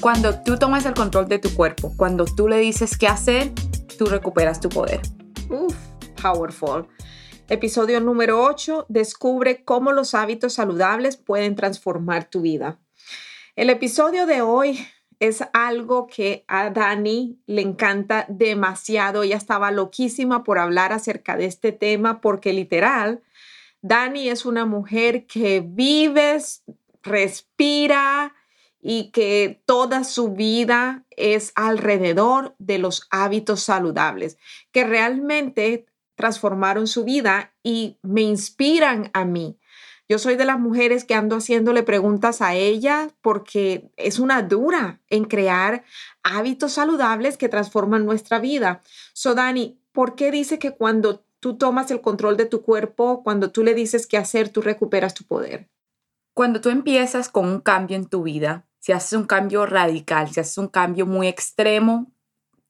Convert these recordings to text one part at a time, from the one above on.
Cuando tú tomas el control de tu cuerpo, cuando tú le dices qué hacer, tú recuperas tu poder. Uf, powerful. Episodio número 8. Descubre cómo los hábitos saludables pueden transformar tu vida. El episodio de hoy es algo que a Dani le encanta demasiado. Ella estaba loquísima por hablar acerca de este tema porque literal, Dani es una mujer que vive, respira y que toda su vida es alrededor de los hábitos saludables, que realmente transformaron su vida y me inspiran a mí. Yo soy de las mujeres que ando haciéndole preguntas a ella porque es una dura en crear hábitos saludables que transforman nuestra vida. So, Dani, ¿por qué dice que cuando tú tomas el control de tu cuerpo, cuando tú le dices qué hacer, tú recuperas tu poder? Cuando tú empiezas con un cambio en tu vida, si haces un cambio radical, si haces un cambio muy extremo,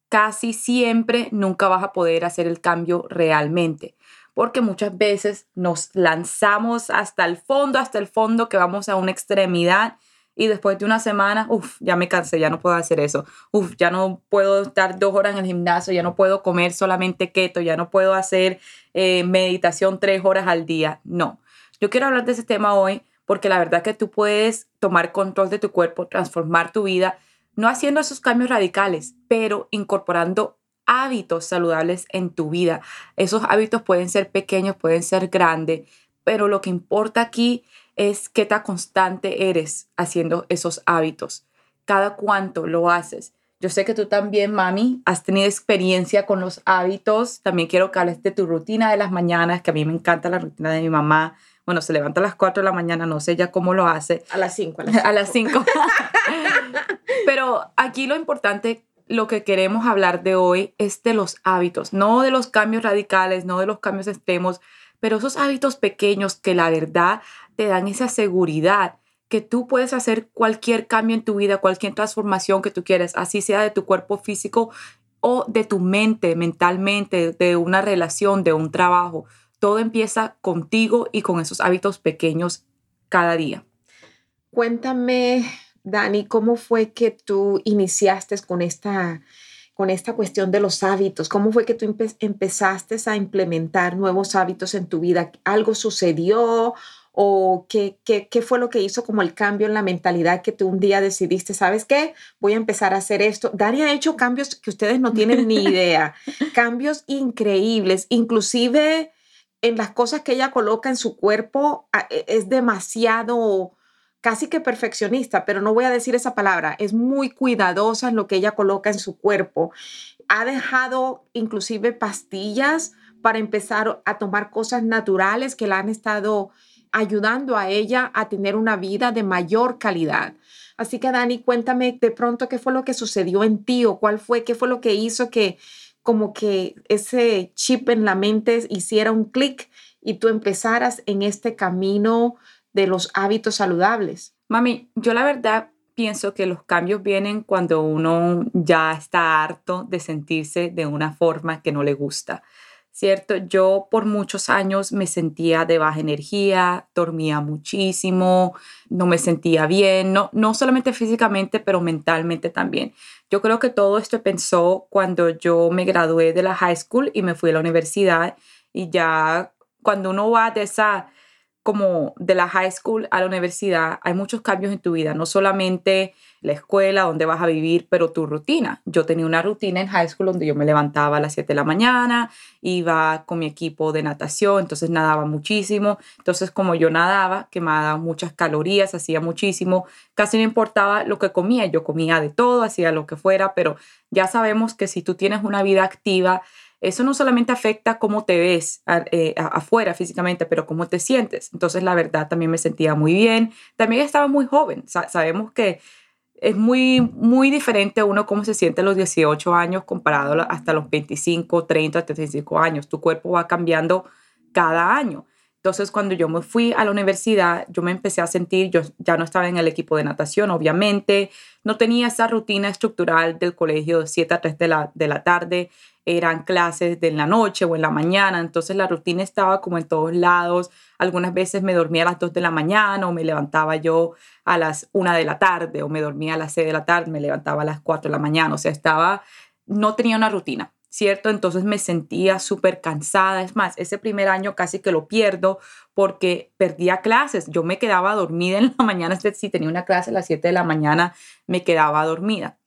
casi siempre nunca vas a poder hacer el cambio realmente porque muchas veces nos lanzamos hasta el fondo, hasta el fondo, que vamos a una extremidad y después de una semana, uff, ya me cansé, ya no puedo hacer eso, uff, ya no puedo estar dos horas en el gimnasio, ya no puedo comer solamente keto, ya no puedo hacer eh, meditación tres horas al día. No, yo quiero hablar de ese tema hoy porque la verdad que tú puedes tomar control de tu cuerpo, transformar tu vida, no haciendo esos cambios radicales, pero incorporando hábitos saludables en tu vida. Esos hábitos pueden ser pequeños, pueden ser grandes, pero lo que importa aquí es qué tan constante eres haciendo esos hábitos. Cada cuánto lo haces. Yo sé que tú también, mami, has tenido experiencia con los hábitos. También quiero que hables de tu rutina de las mañanas, que a mí me encanta la rutina de mi mamá. Bueno, se levanta a las 4 de la mañana, no sé ya cómo lo hace. A las 5. A las 5. Pero aquí lo importante lo que queremos hablar de hoy es de los hábitos, no de los cambios radicales, no de los cambios extremos, pero esos hábitos pequeños que la verdad te dan esa seguridad que tú puedes hacer cualquier cambio en tu vida, cualquier transformación que tú quieras, así sea de tu cuerpo físico o de tu mente, mentalmente, de una relación, de un trabajo. Todo empieza contigo y con esos hábitos pequeños cada día. Cuéntame Dani, ¿cómo fue que tú iniciaste con esta, con esta cuestión de los hábitos? ¿Cómo fue que tú empezaste a implementar nuevos hábitos en tu vida? ¿Algo sucedió? ¿O qué, qué, qué, fue lo que hizo como el cambio en la mentalidad que tú un día decidiste, sabes qué, voy a empezar a hacer esto? Dani ha hecho cambios que ustedes no tienen ni idea, cambios increíbles, inclusive en las cosas que ella coloca en su cuerpo, e, es demasiado casi que perfeccionista, pero no voy a decir esa palabra, es muy cuidadosa en lo que ella coloca en su cuerpo. Ha dejado inclusive pastillas para empezar a tomar cosas naturales que la han estado ayudando a ella a tener una vida de mayor calidad. Así que Dani, cuéntame de pronto qué fue lo que sucedió en ti o cuál fue, qué fue lo que hizo que como que ese chip en la mente hiciera un clic y tú empezaras en este camino de los hábitos saludables. Mami, yo la verdad pienso que los cambios vienen cuando uno ya está harto de sentirse de una forma que no le gusta. ¿Cierto? Yo por muchos años me sentía de baja energía, dormía muchísimo, no me sentía bien, no, no solamente físicamente, pero mentalmente también. Yo creo que todo esto pensó cuando yo me gradué de la high school y me fui a la universidad y ya cuando uno va de esa como de la high school a la universidad, hay muchos cambios en tu vida, no solamente la escuela, donde vas a vivir, pero tu rutina. Yo tenía una rutina en high school donde yo me levantaba a las 7 de la mañana, iba con mi equipo de natación, entonces nadaba muchísimo. Entonces, como yo nadaba, quemaba muchas calorías, hacía muchísimo, casi no importaba lo que comía, yo comía de todo, hacía lo que fuera, pero ya sabemos que si tú tienes una vida activa, eso no solamente afecta cómo te ves eh, afuera físicamente, pero cómo te sientes. Entonces, la verdad, también me sentía muy bien. También estaba muy joven. sabemos que es muy, muy diferente uno cómo se siente a los 18 años comparado hasta los 25, 30, 35 años. Tu cuerpo va cambiando cada año. Entonces, cuando yo me fui a la universidad, yo me empecé a sentir, yo ya no estaba en el equipo de natación, obviamente, no tenía esa rutina estructural del colegio de 7 a 3 de la, de la tarde, eran clases de la noche o en la mañana, entonces la rutina estaba como en todos lados. Algunas veces me dormía a las 2 de la mañana o me levantaba yo a las 1 de la tarde o me dormía a las 6 de la tarde, me levantaba a las 4 de la mañana, o sea, estaba, no tenía una rutina. ¿Cierto? Entonces me sentía súper cansada. Es más, ese primer año casi que lo pierdo porque perdía clases. Yo me quedaba dormida en la mañana, si tenía una clase a las 7 de la mañana, me quedaba dormida.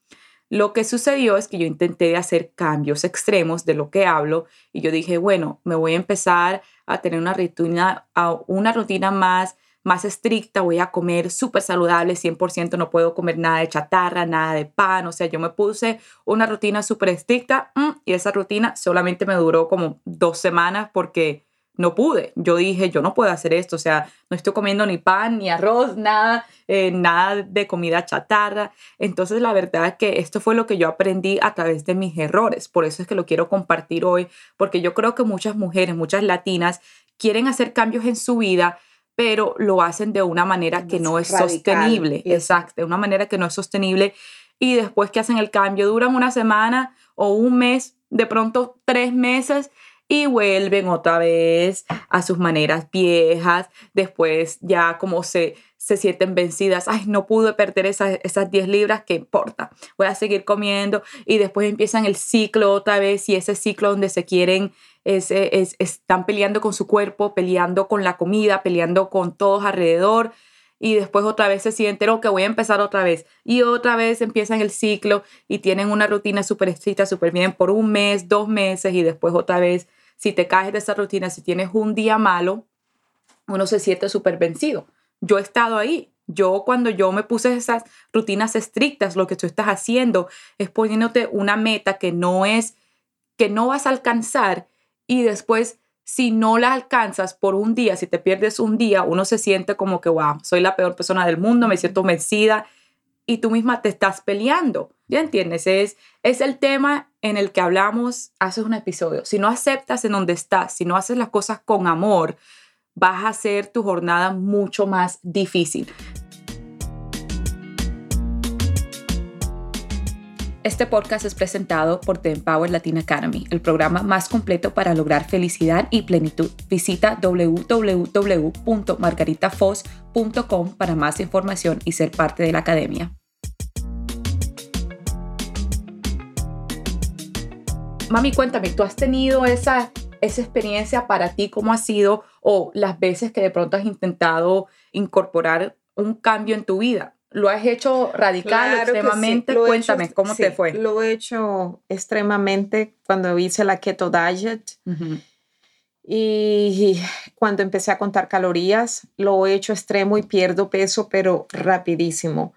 Lo que sucedió es que yo intenté hacer cambios extremos de lo que hablo y yo dije, bueno, me voy a empezar a tener una rutina, una rutina más, más estricta, voy a comer súper saludable, 100%, no puedo comer nada de chatarra, nada de pan, o sea, yo me puse una rutina súper estricta mm, y esa rutina solamente me duró como dos semanas porque no pude. Yo dije, yo no puedo hacer esto, o sea, no estoy comiendo ni pan, ni arroz, nada, eh, nada de comida chatarra. Entonces, la verdad que esto fue lo que yo aprendí a través de mis errores. Por eso es que lo quiero compartir hoy, porque yo creo que muchas mujeres, muchas latinas, quieren hacer cambios en su vida, pero lo hacen de una manera que no es sostenible. Exacto, de una manera que no es sostenible. Y después que hacen el cambio, duran una semana o un mes, de pronto tres meses y vuelven otra vez a sus maneras viejas, después ya como se, se sienten vencidas, ay, no pude perder esas, esas 10 libras, ¿qué importa? Voy a seguir comiendo y después empiezan el ciclo otra vez y ese ciclo donde se quieren, es, es, están peleando con su cuerpo, peleando con la comida, peleando con todos alrededor y después otra vez se sienten, que voy a empezar otra vez. Y otra vez empiezan el ciclo y tienen una rutina súper estricta, súper bien por un mes, dos meses y después otra vez si te caes de esa rutina, si tienes un día malo, uno se siente súper vencido. Yo he estado ahí. Yo cuando yo me puse esas rutinas estrictas, lo que tú estás haciendo es poniéndote una meta que no es, que no vas a alcanzar y después si no la alcanzas por un día, si te pierdes un día, uno se siente como que, wow, soy la peor persona del mundo, me siento vencida y tú misma te estás peleando. ¿Ya entiendes? Es, es el tema en el que hablamos hace un episodio. Si no aceptas en donde estás, si no haces las cosas con amor, vas a hacer tu jornada mucho más difícil. Este podcast es presentado por The Empower Latin Academy, el programa más completo para lograr felicidad y plenitud. Visita www.margaritafos.com para más información y ser parte de la academia. Mami, cuéntame, ¿tú has tenido esa, esa experiencia para ti? ¿Cómo ha sido? O las veces que de pronto has intentado incorporar un cambio en tu vida. ¿Lo has hecho radical extremadamente? Cuéntame, ¿cómo te fue? Lo he hecho extremadamente cuando hice la keto diet. Y cuando empecé a contar calorías, lo he hecho extremo y pierdo peso, pero rapidísimo.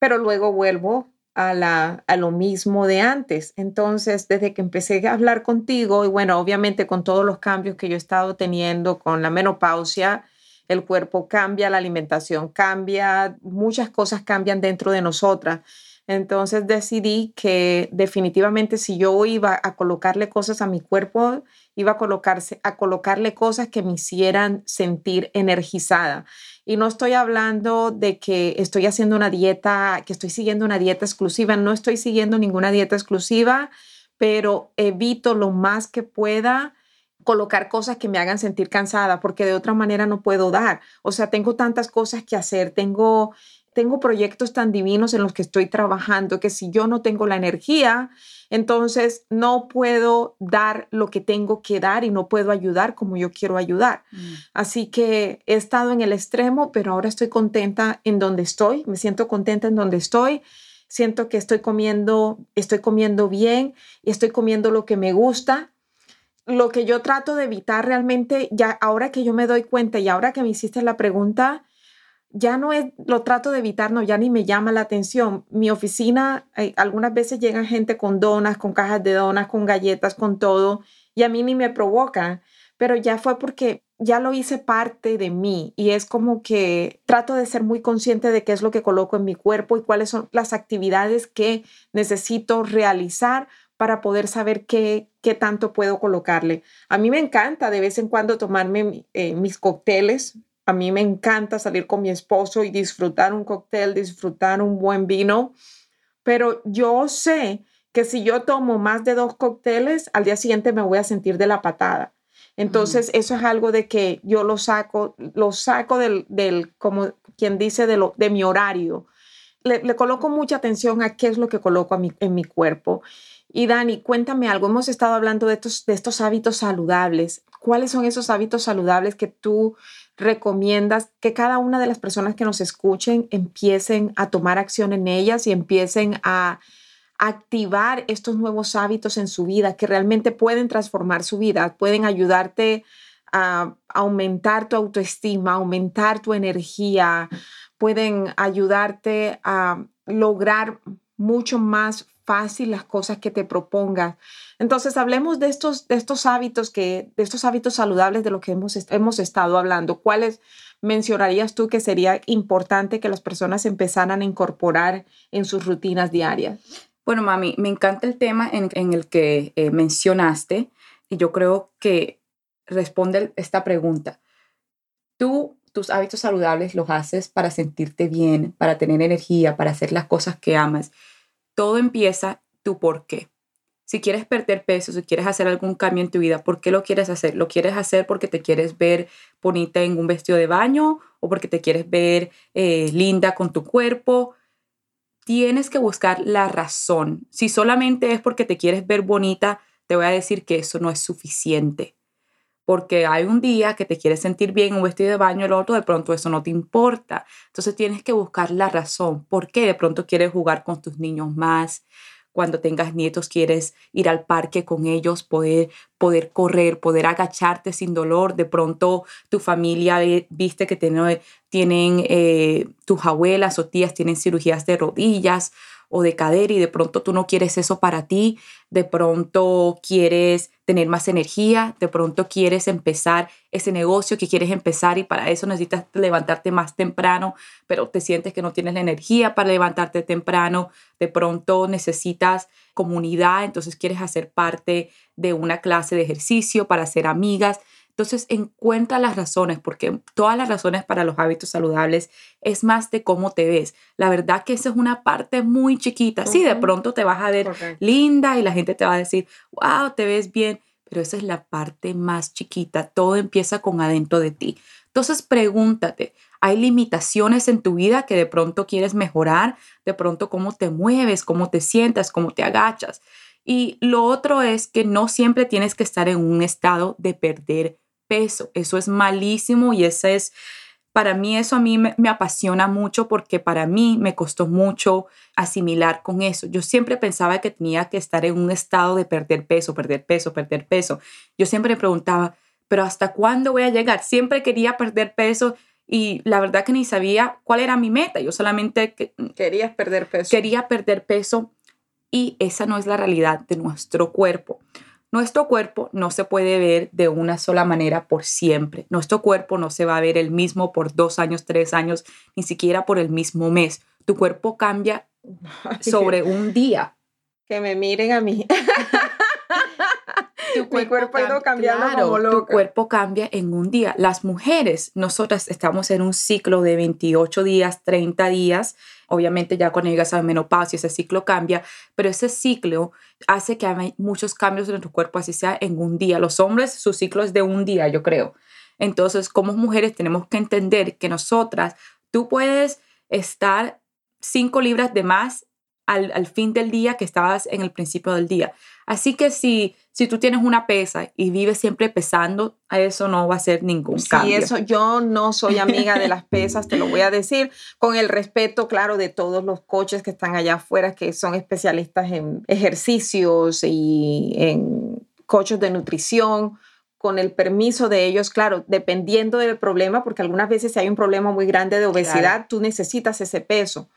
Pero luego vuelvo a, la, a lo mismo de antes. Entonces, desde que empecé a hablar contigo, y bueno, obviamente con todos los cambios que yo he estado teniendo con la menopausia, el cuerpo cambia, la alimentación cambia, muchas cosas cambian dentro de nosotras. Entonces decidí que definitivamente si yo iba a colocarle cosas a mi cuerpo, iba a, colocarse, a colocarle cosas que me hicieran sentir energizada. Y no estoy hablando de que estoy haciendo una dieta, que estoy siguiendo una dieta exclusiva, no estoy siguiendo ninguna dieta exclusiva, pero evito lo más que pueda colocar cosas que me hagan sentir cansada, porque de otra manera no puedo dar. O sea, tengo tantas cosas que hacer, tengo tengo proyectos tan divinos en los que estoy trabajando que si yo no tengo la energía, entonces no puedo dar lo que tengo que dar y no puedo ayudar como yo quiero ayudar. Mm. Así que he estado en el extremo, pero ahora estoy contenta en donde estoy, me siento contenta en donde estoy. Siento que estoy comiendo, estoy comiendo bien y estoy comiendo lo que me gusta. Lo que yo trato de evitar realmente, ya ahora que yo me doy cuenta y ahora que me hiciste la pregunta, ya no es, lo trato de evitar, no, ya ni me llama la atención. Mi oficina, eh, algunas veces llegan gente con donas, con cajas de donas, con galletas, con todo, y a mí ni me provoca. pero ya fue porque ya lo hice parte de mí y es como que trato de ser muy consciente de qué es lo que coloco en mi cuerpo y cuáles son las actividades que necesito realizar para poder saber qué, qué tanto puedo colocarle. A mí me encanta de vez en cuando tomarme eh, mis cócteles. A mí me encanta salir con mi esposo y disfrutar un cóctel, disfrutar un buen vino, pero yo sé que si yo tomo más de dos cócteles, al día siguiente me voy a sentir de la patada. Entonces, eso es algo de que yo lo saco, lo saco del, del como quien dice, de, lo, de mi horario. Le, le, coloco mucha atención a qué es lo que coloco a mi, en mi cuerpo. Y Dani, cuéntame algo. Hemos estado hablando de estos, de estos hábitos saludables. ¿Cuáles son esos hábitos saludables que tú recomiendas que cada una de las personas que nos escuchen empiecen a tomar acción en ellas y empiecen a activar estos nuevos hábitos en su vida que realmente pueden transformar su vida, pueden ayudarte a aumentar tu autoestima, aumentar tu energía, pueden ayudarte a lograr mucho más fácil las cosas que te propongas. Entonces, hablemos de estos, de estos hábitos que, de estos hábitos saludables de los que hemos, hemos estado hablando. ¿Cuáles mencionarías tú que sería importante que las personas empezaran a incorporar en sus rutinas diarias? Bueno, mami, me encanta el tema en, el que eh, mencionaste y yo creo que responde esta pregunta. Tú, tus hábitos saludables los haces para sentirte bien, para tener energía, para hacer las cosas que amas. Todo empieza tu por qué. Si quieres perder peso, si quieres hacer algún cambio en tu vida, ¿por qué lo quieres hacer? ¿Lo quieres hacer porque te quieres ver bonita en un vestido de baño o porque te quieres ver eh, linda con tu cuerpo? tienes que buscar la razón. Si solamente es porque te quieres ver bonita, te voy a decir que eso no es suficiente. Porque hay un día que te quieres sentir bien, un vestido de baño, el otro, de pronto eso no te importa. Entonces tienes que buscar la razón. ¿Por qué de pronto quieres jugar con tus niños más? Cuando tengas nietos quieres ir al parque con ellos, poder, poder correr, poder agacharte sin dolor. De pronto tu familia viste que tienen, tienen eh, tus abuelas o tías tienen cirugías de rodillas o de cadera y de pronto tú no quieres eso para ti, de pronto quieres tener más energía, de pronto quieres empezar ese negocio que quieres empezar y para eso necesitas levantarte más temprano, pero te sientes que no tienes la energía para levantarte temprano, de pronto necesitas comunidad, entonces quieres hacer parte de una clase de ejercicio para ser amigas. Entonces encuentra las razones, porque todas las razones para los hábitos saludables es más de cómo te ves. La verdad que esa es una parte muy chiquita. Sí, de pronto te vas a ver linda y la gente te va a decir, wow, te ves bien, pero esa es la parte más chiquita. Todo empieza con adentro de ti. Entonces pregúntate, ¿hay limitaciones en tu vida que de pronto quieres mejorar? De pronto cómo te mueves, cómo te sientas, cómo te agachas. Y lo otro es que no siempre tienes que estar en un estado de perder peso. Eso es malísimo y ese es, para mí eso a mí me, apasiona mucho porque para mí me costó mucho asimilar con eso. Yo siempre pensaba que tenía que estar en un estado de perder peso, perder peso, perder peso. Yo siempre me preguntaba, pero ¿hasta cuándo voy a llegar? Siempre quería perder peso y la verdad que ni sabía cuál era mi meta. Yo solamente quería perder peso. Quería perder peso y esa no es la realidad de nuestro cuerpo. Nuestro cuerpo no se puede ver de una sola manera por siempre. Nuestro cuerpo no se va a ver el mismo por dos años, tres años, ni siquiera por el mismo mes. Tu cuerpo cambia sobre un día. Que me miren a mí. tu cuerpo, ha ido cambiando como Tu cuerpo cambia en un día. Las mujeres, nosotras estamos en un ciclo de 28 días, 30 días. Obviamente ya cuando llegas a menopausia ese ciclo cambia, pero ese ciclo hace que haya muchos cambios en tu cuerpo, así sea en un día. Los hombres, su ciclo es de un día, yo creo. Entonces, como mujeres tenemos que entender que nosotras, tú puedes estar 5 libras de más al, al, fin del día que estabas en el principio del día. Así que si, si tú tienes una pesa y vives siempre pesando, a eso no va a ser ningún cambio. Sí, eso yo no soy amiga de las pesas, te lo voy a decir, con el respeto, claro, de todos los coches que están allá afuera, que son especialistas en ejercicios y en coches de nutrición con el permiso de ellos, claro, dependiendo del problema, porque algunas veces si hay un problema muy grande de obesidad, tú necesitas ese peso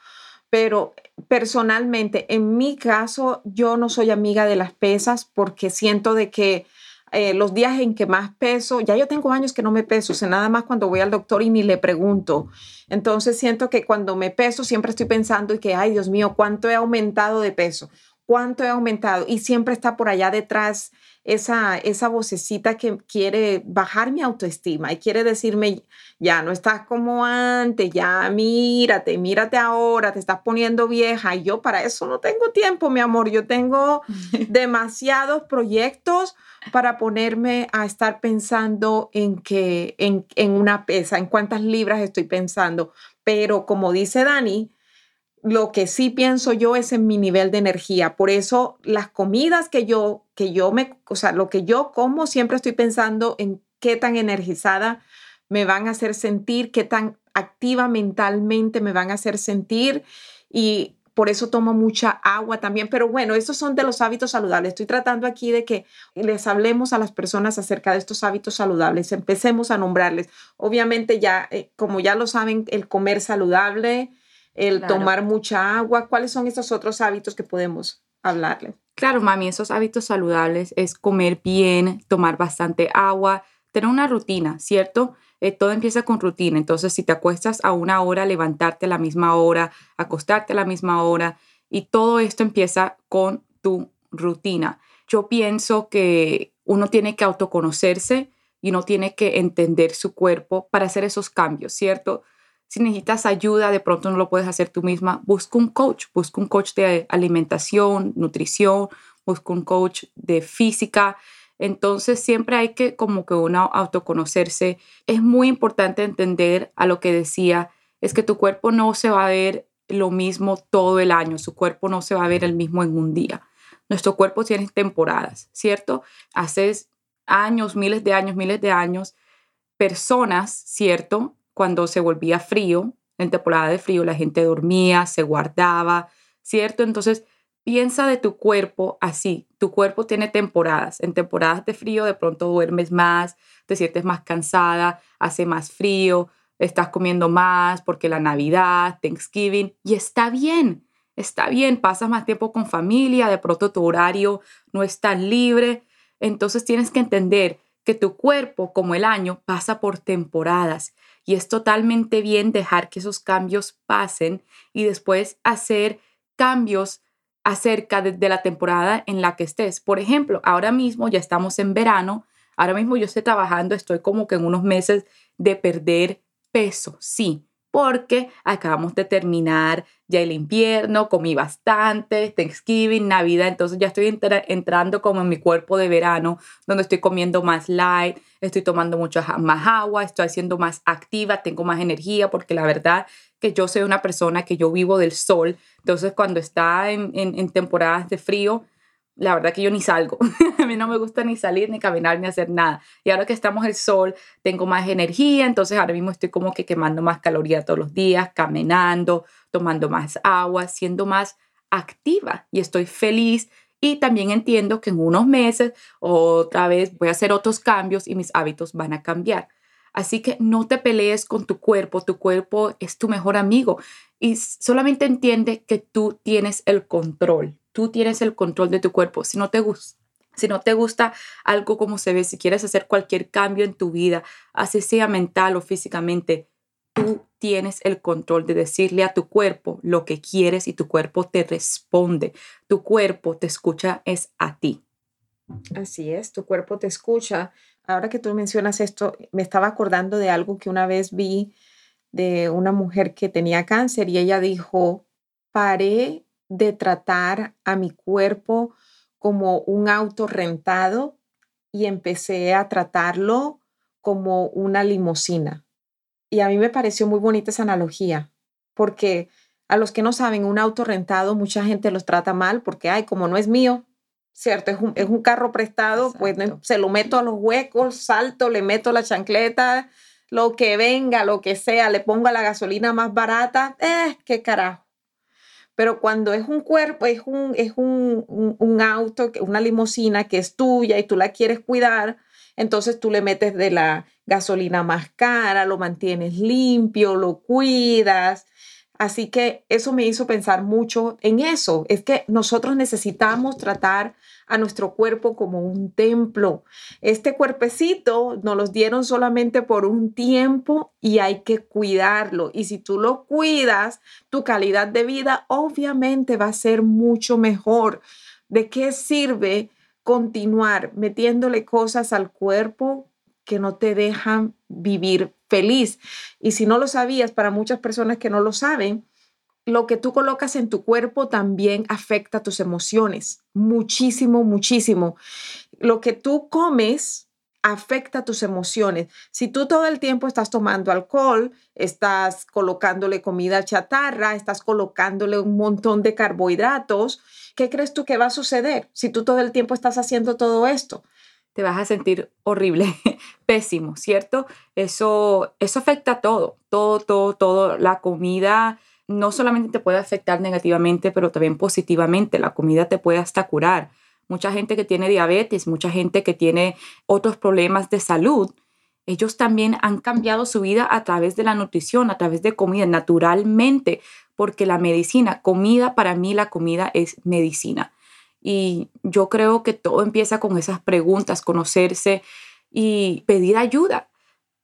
pero personalmente, en mi caso, yo no soy amiga de las pesas porque siento de que eh, los días en que más peso, ya yo tengo años que no me peso, o sea, nada más cuando voy al doctor y ni le pregunto. Entonces siento que cuando me peso siempre estoy pensando y que, ay Dios mío, ¿cuánto he aumentado de peso? ¿Cuánto he aumentado? Y siempre está por allá detrás esa, esa vocecita que quiere bajar mi autoestima y quiere decirme, ya no estás como antes, ya mírate, mírate ahora, te estás poniendo vieja. Y yo para eso no tengo tiempo, mi amor. Yo tengo demasiados proyectos para ponerme a estar pensando en que en, en una pesa, en cuántas libras estoy pensando. Pero como dice Dani, lo que sí pienso yo es en mi nivel de energía. Por eso las comidas que yo, que yo me, o sea, lo que yo como, siempre estoy pensando en qué tan energizada me van a hacer sentir, qué tan activa mentalmente me van a hacer sentir y por eso tomo mucha agua también. Pero bueno, estos son de los hábitos saludables. Estoy tratando aquí de que les hablemos a las personas acerca de estos hábitos saludables. Empecemos a nombrarles. Obviamente ya, eh, como ya lo saben, el comer saludable, el tomar mucha agua. ¿Cuáles son esos otros hábitos que podemos hablarle? Claro, mami, esos hábitos saludables es comer bien, tomar bastante agua, tener una rutina, ¿cierto? Eh, todo empieza con rutina. Entonces, si te acuestas a una hora, levantarte a la misma hora, acostarte a la misma hora, y todo esto empieza con tu rutina. Yo pienso que uno tiene que autoconocerse y uno tiene que entender su cuerpo para hacer esos cambios, ¿cierto? Si necesitas ayuda, de pronto no lo puedes hacer tú misma, busca un coach, busca un coach de alimentación, nutrición, busca un coach de física. Entonces siempre hay que como que uno autoconocerse. Es muy importante entender a lo que decía, es que tu cuerpo no se va a ver lo mismo todo el año, su cuerpo no se va a ver el mismo en un día. Nuestro cuerpo tiene temporadas, ¿cierto? Hace años, miles de años, miles de años, personas, ¿cierto? Cuando se volvía frío, en temporada de frío, la gente dormía, se guardaba, ¿cierto? Entonces, piensa de tu cuerpo así. Tu cuerpo tiene temporadas. En temporadas de frío de pronto duermes más, te sientes más cansada, hace más frío, estás comiendo más porque la Navidad, Thanksgiving, y está bien, está bien, pasas más tiempo con familia, de pronto tu horario no es tan libre. Entonces tienes que entender que tu cuerpo, como el año, pasa por temporadas y es totalmente bien dejar que esos cambios pasen y después hacer cambios acerca de, la temporada en la que estés. Por ejemplo, ahora mismo ya estamos en verano, ahora mismo yo estoy trabajando, estoy como que en unos meses de perder peso, sí, porque acabamos de terminar ya el invierno, comí bastante, Thanksgiving, Navidad, entonces ya estoy entrando como en mi cuerpo de verano, donde estoy comiendo más light, estoy tomando mucha más agua, estoy siendo más activa, tengo más energía, porque la verdad que yo soy una persona que yo vivo del sol, entonces cuando está en temporadas de frío, la verdad que yo ni salgo. a mí no me gusta ni salir, ni caminar, ni hacer nada. Y ahora que estamos el sol, tengo más energía, entonces ahora mismo estoy como que quemando más calorías todos los días, caminando, tomando más agua, siendo más activa y estoy feliz. Y también entiendo que en unos meses otra vez voy a hacer otros cambios y mis hábitos van a cambiar. Así que no te pelees con tu cuerpo, tu cuerpo es tu mejor amigo y solamente entiende que tú tienes el control tú tienes el control de tu cuerpo. Si no te gusta, si no te gusta algo como se ve, si quieres hacer cualquier cambio en tu vida, así sea mental o físicamente, tú tienes el control de decirle a tu cuerpo lo que quieres y tu cuerpo te responde. Tu cuerpo te escucha es a ti. Así es, tu cuerpo te escucha. Ahora que tú mencionas esto, me estaba acordando de algo que una vez vi de una mujer que tenía cáncer y ella dijo, paré de tratar a mi cuerpo como un auto rentado y empecé a tratarlo como una limusina. Y a mí me pareció muy bonita esa analogía, porque a los que no saben, un auto rentado, mucha gente los trata mal porque, ay, como no es mío, ¿cierto? Es un, es un carro prestado, pues se lo meto a los huecos, salto, le meto la chancleta, lo que venga, lo que sea, le pongo la gasolina más barata, eh, qué carajo. Pero cuando es un cuerpo, es un, es un, un, auto, una limusina que es tuya y tú la quieres cuidar, entonces tú le metes de la gasolina más cara, lo mantienes limpio, lo cuidas, Así que eso me hizo pensar mucho en eso. Es que nosotros necesitamos tratar a nuestro cuerpo como un templo. Este cuerpecito nos los dieron solamente por un tiempo y hay que cuidarlo. Y si tú lo cuidas, tu calidad de vida obviamente va a ser mucho mejor. ¿De qué sirve continuar metiéndole cosas al cuerpo que no te dejan vivir feliz? Y si no lo sabías, para muchas personas que no lo saben, lo que tú colocas en tu cuerpo también afecta tus emociones, muchísimo, muchísimo. Lo que tú comes afecta tus emociones. Si tú todo el tiempo estás tomando alcohol, estás colocándole comida chatarra, estás colocándole un montón de carbohidratos, ¿qué crees tú que va a suceder si tú todo el tiempo estás haciendo todo esto? Te vas a sentir horrible, pésimo, ¿cierto? Eso, eso afecta todo, todo, todo, todo. La comida no solamente te puede afectar negativamente, pero también positivamente. La comida te puede hasta curar. Mucha gente que tiene diabetes, mucha gente que tiene otros problemas de salud, ellos también han cambiado su vida a través de la nutrición, a través de comida, naturalmente, porque la medicina, comida, para mí la comida es medicina. Y yo creo que todo empieza con esas preguntas, conocerse y pedir ayuda.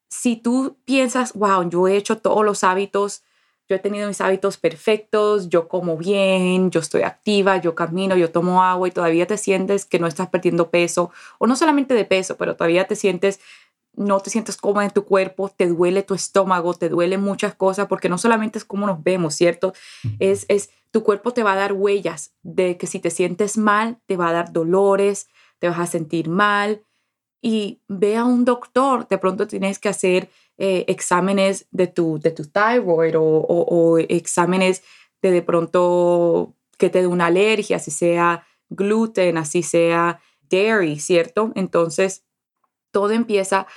Si tú piensas, wow, yo he hecho todos los hábitos yo he tenido mis hábitos perfectos, yo como bien, yo estoy activa, yo camino, yo tomo agua y todavía te sientes que no estás perdiendo peso, o no solamente de peso, pero todavía te sientes, no te sientes cómoda en tu cuerpo, te duele tu estómago, te duele muchas cosas, porque no solamente es cómo nos vemos, ¿cierto? Es, es, tu cuerpo te va a dar huellas de que si te sientes mal, te va a dar dolores, te vas a sentir mal, y ve a un doctor, de pronto tienes que hacer eh, exámenes de tu, de tu thyroid o, exámenes de de pronto que te dé una alergia, así sea gluten, así sea dairy, ¿cierto? Entonces, todo empieza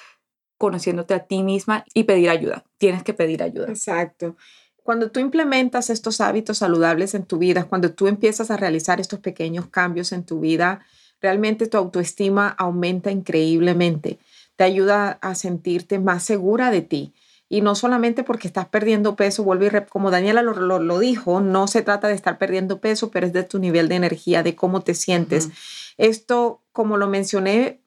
conociéndote a ti misma y pedir ayuda. Tienes que pedir ayuda. Exacto. Cuando tú implementas estos hábitos saludables en tu vida, cuando tú empiezas a realizar estos pequeños cambios en tu vida, realmente tu autoestima aumenta increíblemente te ayuda a sentirte más segura de ti. Y no solamente porque estás perdiendo peso, vuelve y como Daniela lo, dijo, no se trata de estar perdiendo peso, pero es de tu nivel de energía, de cómo te sientes. Esto, como lo mencioné,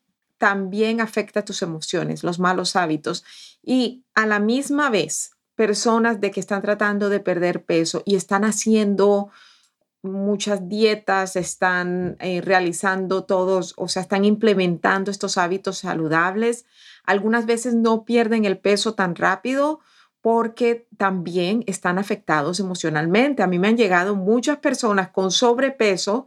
también afecta tus emociones, los malos hábitos. Y a la misma vez, personas de que están tratando de perder peso y están haciendo muchas dietas, están eh, realizando todos, o sea, están implementando estos hábitos saludables. Algunas veces no pierden el peso tan rápido porque también están afectados emocionalmente. A mí me han llegado muchas personas con sobrepeso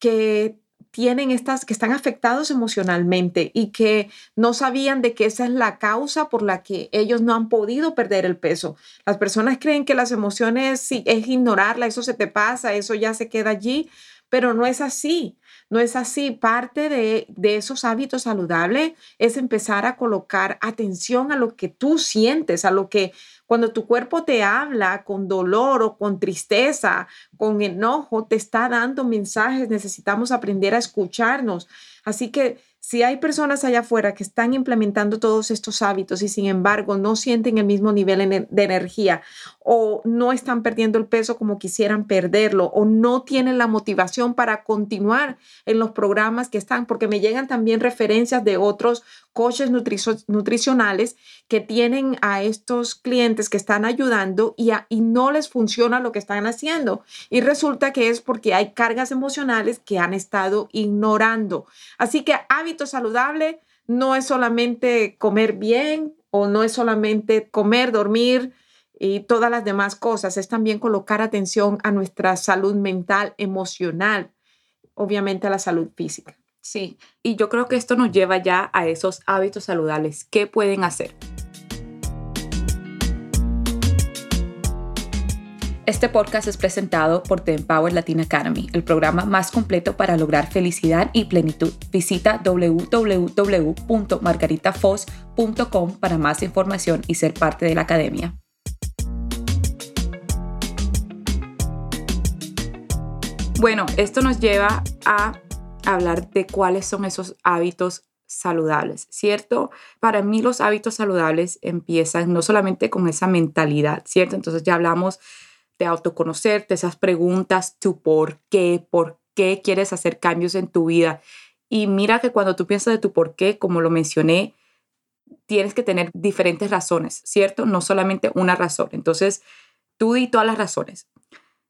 que tienen estas, que están afectados emocionalmente y que no sabían de que esa es la causa por la que ellos no han podido perder el peso. Las personas creen que las emociones sí, es ignorarla, eso se te pasa, eso ya se queda allí, pero no es así. No es así. Parte de, esos hábitos saludables es empezar a colocar atención a lo que tú sientes, a lo que cuando tu cuerpo te habla con dolor o con tristeza, con enojo, te está dando mensajes. Necesitamos aprender a escucharnos. Así que si hay personas allá afuera que están implementando todos estos hábitos y sin embargo no sienten el mismo nivel de energía o no están perdiendo el peso como quisieran perderlo o no tienen la motivación para continuar en los programas que están, porque me llegan también referencias de otros coaches nutricionales que tienen a estos clientes que están ayudando y, y no les funciona lo que están haciendo. Y resulta que es porque hay cargas emocionales que han estado ignorando. Así que hábito saludable no es solamente comer bien o no es solamente comer, dormir, y todas las demás cosas, es también colocar atención a nuestra salud mental, emocional, obviamente a la salud física. Sí, y yo creo que esto nos lleva ya a esos hábitos saludables. ¿Qué pueden hacer? Este podcast es presentado por The Empower Latin Academy, el programa más completo para lograr felicidad y plenitud. Visita www.margaritafos.com para más información y ser parte de la academia. Bueno, esto nos lleva a hablar de cuáles son esos hábitos saludables, ¿cierto? Para mí los hábitos saludables empiezan no solamente con esa mentalidad, ¿cierto? Entonces ya hablamos de autoconocerte, esas preguntas, tu por qué, por qué quieres hacer cambios en tu vida. Y mira que cuando tú piensas de tu por qué, como lo mencioné, tienes que tener diferentes razones, ¿cierto? No solamente una razón. Entonces, tú di todas las razones.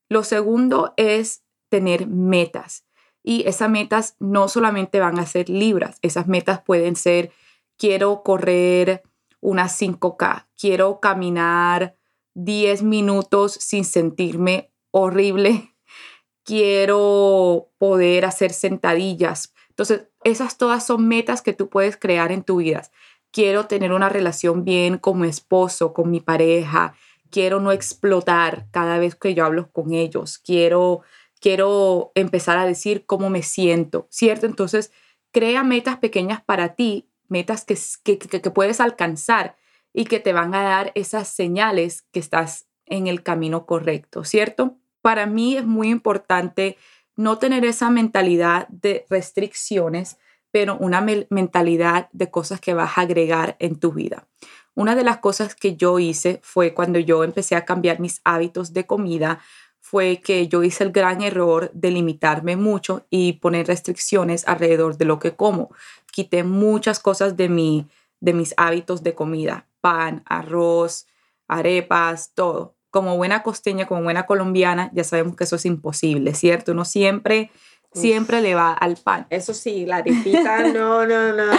Lo segundo es tener metas. Y esas metas no solamente van a ser libras, esas metas pueden ser, quiero correr unas 5K, quiero caminar 10 minutos sin sentirme horrible, quiero poder hacer sentadillas. Entonces, esas todas son metas que tú puedes crear en tu vida. Quiero tener una relación bien con mi esposo, con mi pareja, quiero no explotar cada vez que yo hablo con ellos, quiero, quiero empezar a decir cómo me siento, ¿cierto? Entonces, crea metas pequeñas para ti, metas que, que, que puedes alcanzar y que te van a dar esas señales que estás en el camino correcto, ¿cierto? Para mí es muy importante no tener esa mentalidad de restricciones, pero una mentalidad de cosas que vas a agregar en tu vida. Una de las cosas que yo hice fue cuando yo empecé a cambiar mis hábitos de comida, fue que yo hice el gran error de limitarme mucho y poner restricciones alrededor de lo que como. Quité muchas cosas de, mi, de mis hábitos de comida, pan, arroz, arepas, todo. Como buena costeña, como buena colombiana, ya sabemos que eso es imposible, ¿cierto? Uno siempre siempre le va al pan. Eso sí, la arepita, no, no, no, no.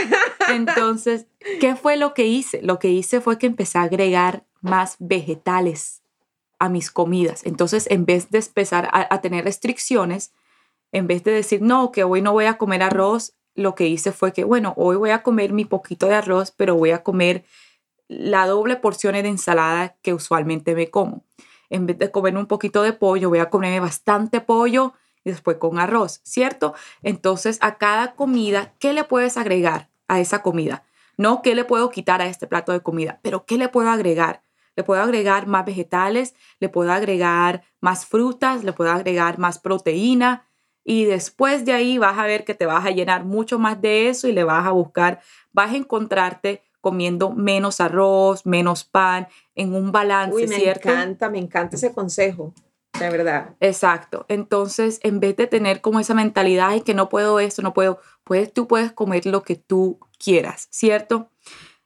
Entonces, ¿qué fue lo que hice? Lo que hice fue que empecé a agregar más vegetales a mis comidas. Entonces, en vez de empezar a, tener restricciones, en vez de decir, no, que hoy no voy a comer arroz, lo que hice fue que, bueno, hoy voy a comer mi poquito de arroz, pero voy a comer la doble porción de ensalada que usualmente me como. En vez de comer un poquito de pollo, voy a comerme bastante pollo y después con arroz, ¿cierto? Entonces, a cada comida, ¿qué le puedes agregar a esa comida? No qué le puedo quitar a este plato de comida, pero qué le puedo agregar. Le puedo agregar más vegetales, le puedo agregar más frutas, le puedo agregar más proteína y después de ahí vas a ver que te vas a llenar mucho más de eso y le vas a buscar, vas a encontrarte comiendo menos arroz, menos pan, en un balance, Uy, me encanta, me encanta ese consejo de verdad. Exacto. Entonces, en vez de tener como esa mentalidad de que no puedo esto, no puedo, pues tú puedes comer lo que tú quieras, ¿cierto?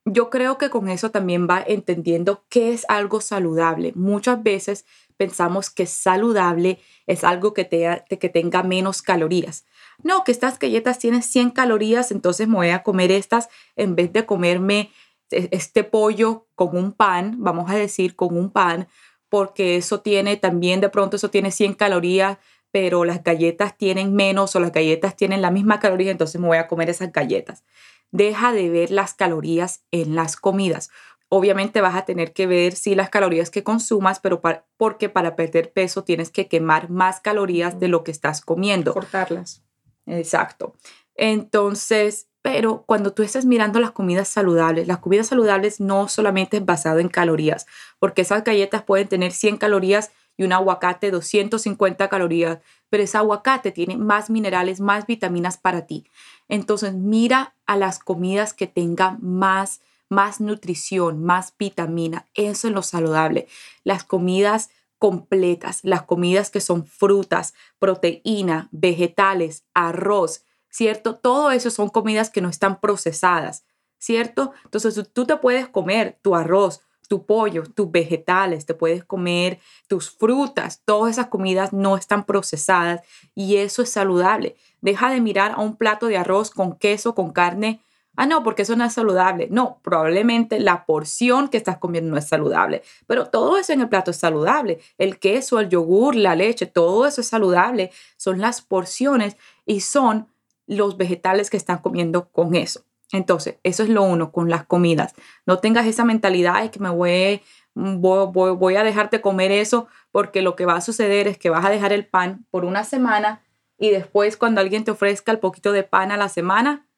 Yo creo que con eso también va entendiendo qué es algo saludable. Muchas veces pensamos que saludable es algo que, te, que tenga menos calorías. No, que estas galletas tienen 100 calorías, entonces me voy a comer estas en vez de comerme e, este pollo con un pan, vamos a decir, con un pan, porque eso tiene también de pronto eso tiene 100 calorías, pero las galletas tienen menos o las galletas tienen la misma caloría, entonces me voy a comer esas galletas. Deja de ver las calorías en las comidas. Obviamente vas a tener que ver si las calorías que consumas, pero porque para perder peso tienes que quemar más calorías de lo que estás comiendo. Cortarlas. Exacto. Entonces, pero cuando tú estés mirando las comidas saludables, las comidas saludables no solamente es basado en calorías, porque esas galletas pueden tener 100 calorías y un aguacate 250 calorías, pero ese aguacate tiene más minerales, más vitaminas para ti. Entonces, mira a las comidas que tengan más más nutrición, más vitamina, eso es lo saludable. Las comidas completas, las comidas que son frutas, proteína, vegetales, arroz, ¿cierto? Todo eso son comidas que no están procesadas, ¿cierto? Entonces tú te puedes comer tu arroz, tu pollo, tus vegetales, te puedes comer tus frutas, todas esas comidas no están procesadas y eso es saludable. Deja de mirar a un plato de arroz con queso, con carne. Ah, no, porque eso no es saludable. No, probablemente la porción que estás comiendo no es saludable, pero todo eso en el plato es saludable. El queso, el yogur, la leche, todo eso es saludable. Son las porciones y son los vegetales que están comiendo con eso. Entonces, eso es lo uno con las comidas. No tengas esa mentalidad de que me voy, voy, voy, a dejarte comer eso porque lo que va a suceder es que vas a dejar el pan por una semana y después cuando alguien te ofrezca el poquito de pan a la semana,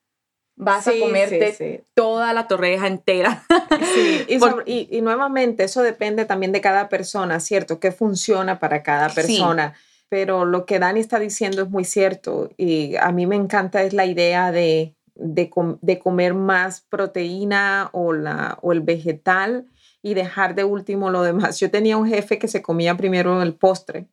vas a comerte toda la torreja entera. y, y, nuevamente, eso depende también de cada persona, ¿cierto? ¿Qué funciona para cada persona? pero lo que Dani está diciendo es muy cierto y a mí me encanta es la idea de, de, comer más proteína o, la, o el vegetal y dejar de último lo demás. Yo tenía un jefe que se comía primero el postre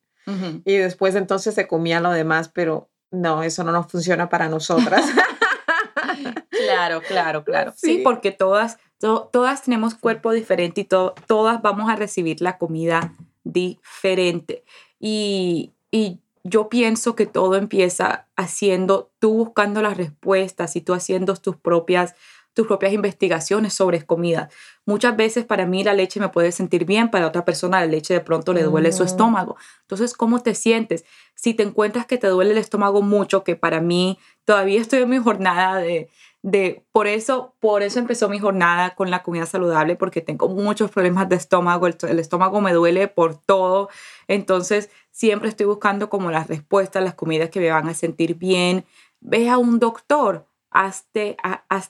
y después entonces se comía lo demás, pero no, eso no nos funciona para nosotras. claro, claro, claro. Sí, porque todas, todas tenemos cuerpo diferente y todas vamos a recibir la comida diferente. Y, y yo pienso que todo empieza haciendo, tú buscando las respuestas y tú haciendo tus propias tus propias investigaciones sobre comida. Muchas veces para mí la leche me puede sentir bien, para otra persona la leche de pronto le duele su estómago. Entonces, ¿cómo te sientes? Si te encuentras que te duele el estómago mucho, que para mí todavía estoy en mi jornada de, de por eso, por eso empezó mi jornada con la comida saludable, porque tengo muchos problemas de estómago, el, estómago me duele por todo. Entonces, siempre estoy buscando como las respuestas, las comidas que me van a sentir bien. Ve a un doctor hazte,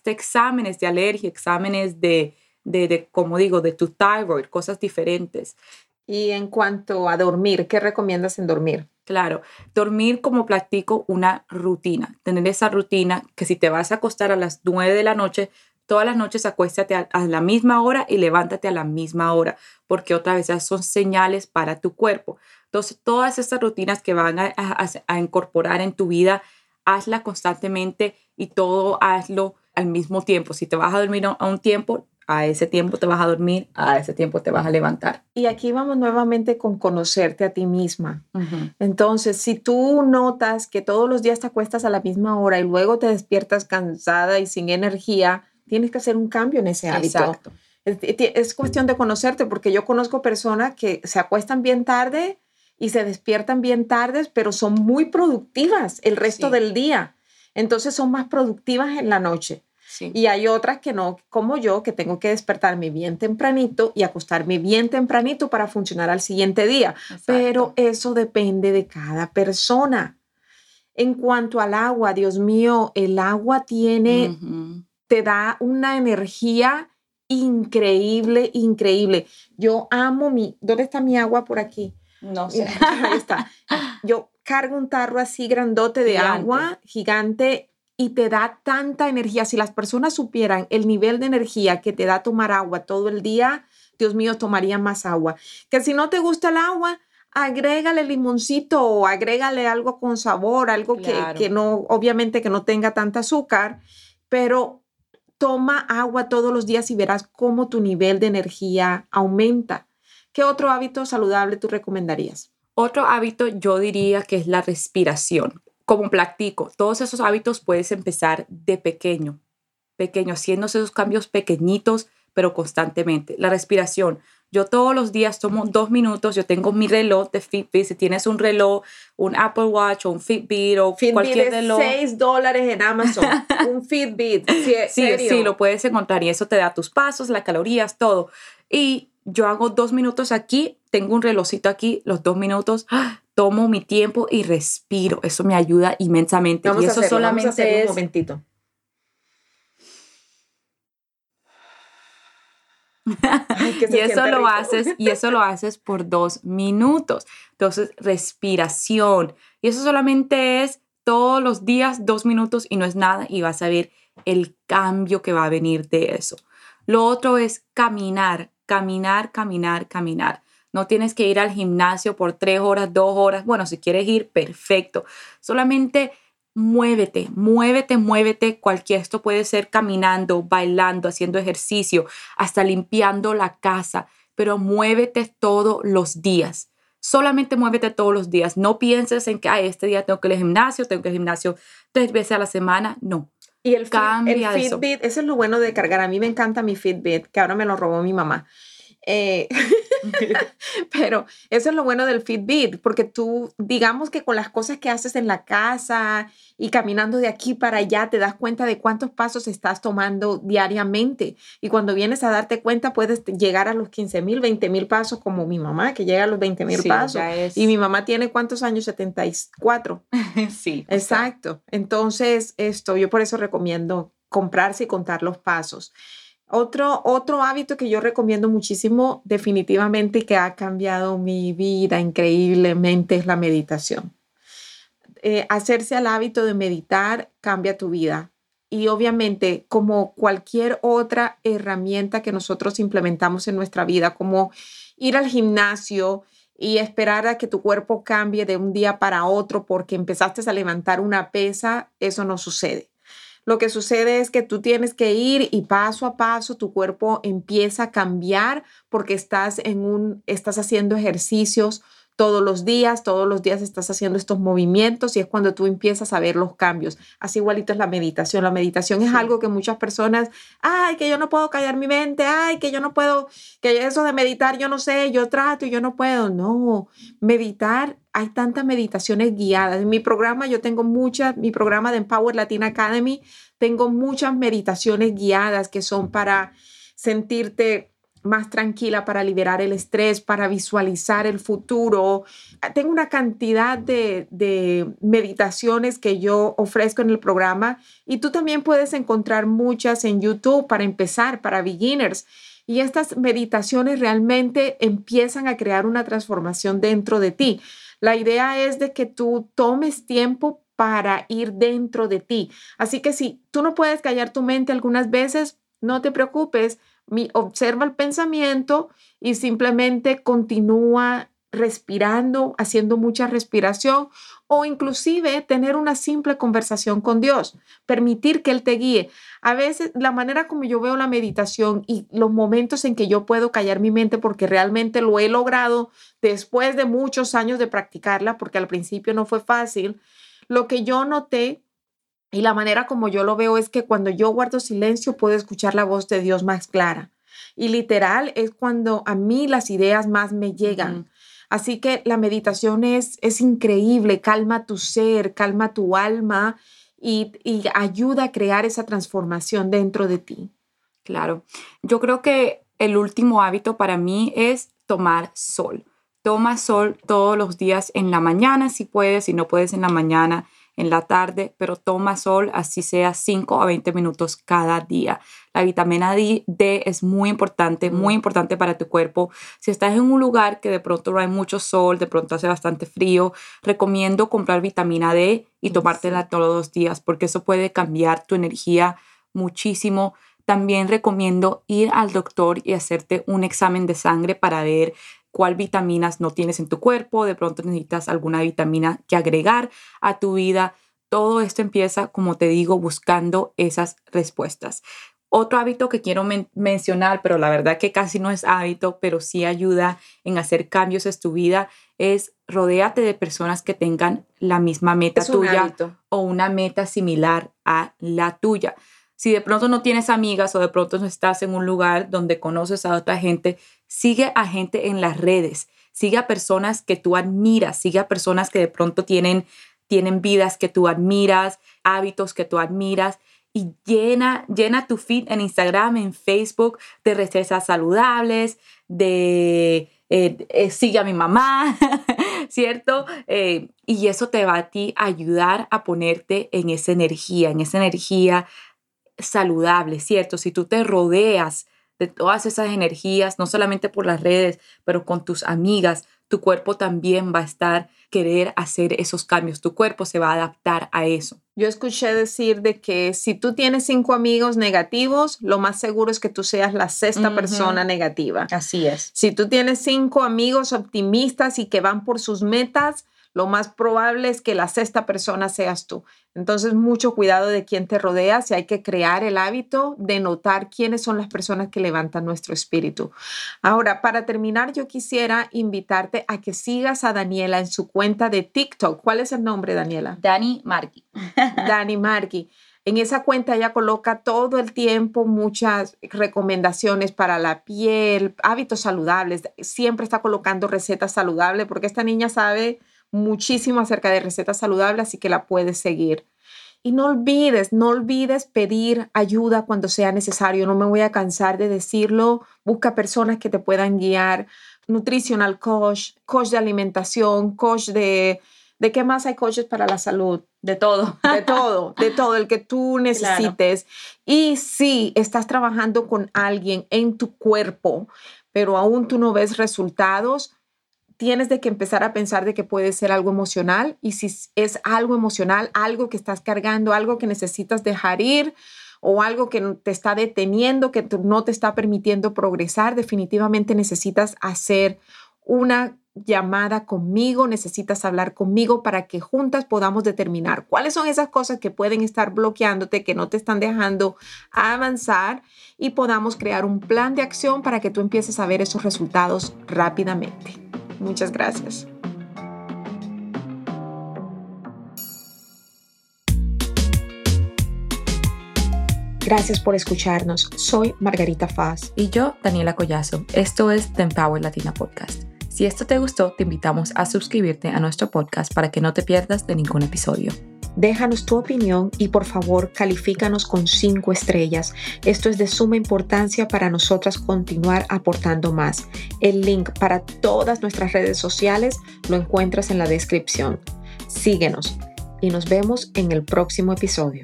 exámenes de alergia, exámenes de, de, como digo, de tu thyroid, cosas diferentes. Y en cuanto a dormir, ¿qué recomiendas en dormir? Claro, dormir como platico una rutina, tener esa rutina que si te vas a acostar a las 9 de la noche, todas las noches acuéstate a, la misma hora y levántate a la misma hora, porque otra vez son señales para tu cuerpo. Entonces, todas esas rutinas que van a, a incorporar en tu vida, hazla constantemente y todo hazlo al mismo tiempo. Si te vas a dormir a un tiempo, a ese tiempo te vas a dormir, a ese tiempo te vas a levantar. Y aquí vamos nuevamente con conocerte a ti misma. Entonces, si tú notas que todos los días te acuestas a la misma hora y luego te despiertas cansada y sin energía, tienes que hacer un cambio en ese hábito. Exacto. Es, es cuestión de conocerte porque yo conozco personas que se acuestan bien tarde y se despiertan bien tardes, pero son muy productivas el resto del día. Entonces son más productivas en la noche. Y hay otras que no, como yo, que tengo que despertarme bien tempranito y acostarme bien tempranito para funcionar al siguiente día. Pero eso depende de cada persona. En cuanto al agua, Dios mío, el agua tiene, te da una energía increíble, increíble. Yo amo mi, ¿dónde está mi agua por aquí? No sé. Ahí está. Yo carga un tarro así grandote de agua, gigante, y te da tanta energía. Si las personas supieran el nivel de energía que te da tomar agua todo el día, Dios mío, tomaría más agua. Que si no te gusta el agua, agrégale limoncito o agrégale algo con sabor, algo que, que no, obviamente que no tenga tanta azúcar, pero toma agua todos los días y verás cómo tu nivel de energía aumenta. ¿Qué otro hábito saludable tú recomendarías? Otro hábito yo diría que es la respiración. Como platico, todos esos hábitos puedes empezar de pequeño, pequeño, haciendo esos cambios pequeñitos, pero constantemente. La respiración. Yo todos los días tomo dos minutos, yo tengo mi reloj de Fitbit, si tienes un reloj, un Apple Watch o un Fitbit o Fitbit cualquier es reloj. 6 dólares en Amazon, un Fitbit. Sí, sí, sí, lo puedes encontrar y eso te da tus pasos, las calorías, todo. Y yo hago dos minutos aquí, tengo un relojito aquí, los dos minutos, tomo mi tiempo y respiro. Eso me ayuda inmensamente. Vamos y eso a solamente vamos a es... un momentito. y eso lo haces y eso lo haces por dos minutos. Entonces, respiración. Y eso solamente es todos los días dos minutos y no es nada y vas a ver el cambio que va a venir de eso. Lo otro es caminar caminar, caminar, caminar. No tienes que ir al gimnasio por tres horas, dos horas. Bueno, si quieres ir, perfecto. Solamente muévete, muévete, muévete. Cualquier esto puede ser caminando, bailando, haciendo ejercicio, hasta limpiando la casa, pero muévete todos los días. Solamente muévete todos los días. No pienses en que Ay, este día tengo que ir al gimnasio, tengo que ir al gimnasio tres veces a la semana. No. Y el, Cambia el Fitbit, eso. es lo bueno de cargar. A mí me encanta mi Fitbit, que ahora me lo robó mi mamá. Eh, pero eso es lo bueno del Fitbit, porque tú, digamos que con las cosas que haces en la casa y caminando de aquí para allá, te das cuenta de cuántos pasos estás tomando diariamente. Y cuando vienes a darte cuenta, puedes llegar a los 15 mil, 20 mil pasos, como mi mamá, que llega a los 20 mil pasos. Y mi mamá tiene cuántos años? 74. sí. Exacto. Entonces, esto, yo por eso recomiendo comprarse y contar los pasos. Otro, otro hábito que yo recomiendo muchísimo definitivamente que ha cambiado mi vida increíblemente es la meditación. Eh, hacerse al hábito de meditar cambia tu vida y obviamente como cualquier otra herramienta que nosotros implementamos en nuestra vida, como ir al gimnasio y esperar a que tu cuerpo cambie de un día para otro porque empezaste a levantar una pesa, eso no sucede. Lo que sucede es que tú tienes que ir y paso a paso tu cuerpo empieza a cambiar porque estás en un estás haciendo ejercicios todos los días, todos los días estás haciendo estos movimientos y es cuando tú empiezas a ver los cambios. Así igualito es la meditación. La meditación es algo que muchas personas, ay, que yo no puedo callar mi mente, ay, que yo no puedo, que eso de meditar, yo no sé, yo trato y yo no puedo. No, meditar, hay tantas meditaciones guiadas. En mi programa yo tengo muchas, mi programa de Empower Latina Academy, tengo muchas meditaciones guiadas que son para sentirte más tranquila para liberar el estrés, para visualizar el futuro. Tengo una cantidad de, meditaciones que yo ofrezco en el programa y tú también puedes encontrar muchas en YouTube para empezar, para beginners. Y estas meditaciones realmente empiezan a crear una transformación dentro de ti. La idea es de que tú tomes tiempo para ir dentro de ti. Así que si tú no puedes callar tu mente algunas veces, no te preocupes, observa el pensamiento y simplemente continúa respirando, haciendo mucha respiración o inclusive tener una simple conversación con Dios, permitir que Él te guíe. A veces la manera como yo veo la meditación y los momentos en que yo puedo callar mi mente porque realmente lo he logrado después de muchos años de practicarla, porque al principio no fue fácil, lo que yo noté y la manera como yo lo veo es que cuando yo guardo silencio puedo escuchar la voz de Dios más clara. Y literal es cuando a mí las ideas más me llegan. Así que la meditación es, es increíble, calma tu ser, calma tu alma y, y ayuda a crear esa transformación dentro de ti. Claro, yo creo que el último hábito para mí es tomar sol. Toma sol todos los días en la mañana si puedes, si no puedes en la mañana en la tarde, pero toma sol, así sea 5 a 20 minutos cada día. La vitamina D, es muy importante, muy importante para tu cuerpo. Si estás en un lugar que de pronto no hay mucho sol, de pronto hace bastante frío, recomiendo comprar vitamina D y tomártela todos los días porque eso puede cambiar tu energía muchísimo. También recomiendo ir al doctor y hacerte un examen de sangre para ver cuál vitaminas no tienes en tu cuerpo, de pronto necesitas alguna vitamina que agregar a tu vida. Todo esto empieza, como te digo, buscando esas respuestas. Otro hábito que quiero mencionar, pero la verdad que casi no es hábito, pero sí ayuda en hacer cambios en tu vida, es rodéate de personas que tengan la misma meta tuya o una meta similar a la tuya. Si de pronto no tienes amigas o de pronto no estás en un lugar donde conoces a otra gente, sigue a gente en las redes, sigue a personas que tú admiras, sigue a personas que de pronto tienen, tienen vidas que tú admiras, hábitos que tú admiras y llena, llena tu feed en Instagram, en Facebook de recetas saludables, de eh, eh, sigue a mi mamá, ¿cierto? Eh, y eso te va a ti ayudar a ponerte en esa energía, en esa energía saludable, ¿cierto? Si tú te rodeas de todas esas energías, no solamente por las redes, pero con tus amigas, tu cuerpo también va a estar querer hacer esos cambios, tu cuerpo se va a adaptar a eso. Yo escuché decir de que si tú tienes cinco amigos negativos, lo más seguro es que tú seas la sexta persona negativa. Así es. Si tú tienes cinco amigos optimistas y que van por sus metas, lo más probable es que la sexta persona seas tú. Entonces, mucho cuidado de quién te rodea, si hay que crear el hábito de notar quiénes son las personas que levantan nuestro espíritu. Ahora, para terminar, yo quisiera invitarte a que sigas a Daniela en su cuenta de TikTok. ¿Cuál es el nombre, Daniela? Dani Marqui. Dani Marqui. En esa cuenta ella coloca todo el tiempo muchas recomendaciones para la piel, hábitos saludables. Siempre está colocando recetas saludables porque esta niña sabe muchísimo acerca de recetas saludables, así que la puedes seguir. Y no olvides, no olvides pedir ayuda cuando sea necesario. No me voy a cansar de decirlo. Busca personas que te puedan guiar. Nutritional coach, coach de alimentación, coach de... ¿De qué más hay coaches para la salud? De todo. De todo, de todo, el que tú necesites. Y si estás trabajando con alguien en tu cuerpo, pero aún tú no ves resultados, tienes de que empezar a pensar de que puede ser algo emocional y si es algo emocional, algo que estás cargando, algo que necesitas dejar ir o algo que te está deteniendo, que no te está permitiendo progresar, definitivamente necesitas hacer una llamada conmigo, necesitas hablar conmigo para que juntas podamos determinar cuáles son esas cosas que pueden estar bloqueándote, que no te están dejando avanzar y podamos crear un plan de acción para que tú empieces a ver esos resultados rápidamente. Muchas gracias. Gracias por escucharnos. Soy Margarita Faz. Y yo, Daniela Collazo. Esto es The Empower Latina Podcast. Si esto te gustó, te invitamos a suscribirte a nuestro podcast para que no te pierdas de ningún episodio. Déjanos tu opinión y por favor califícanos con cinco estrellas. Esto es de suma importancia para nosotras continuar aportando más. El link para todas nuestras redes sociales lo encuentras en la descripción. Síguenos y nos vemos en el próximo episodio.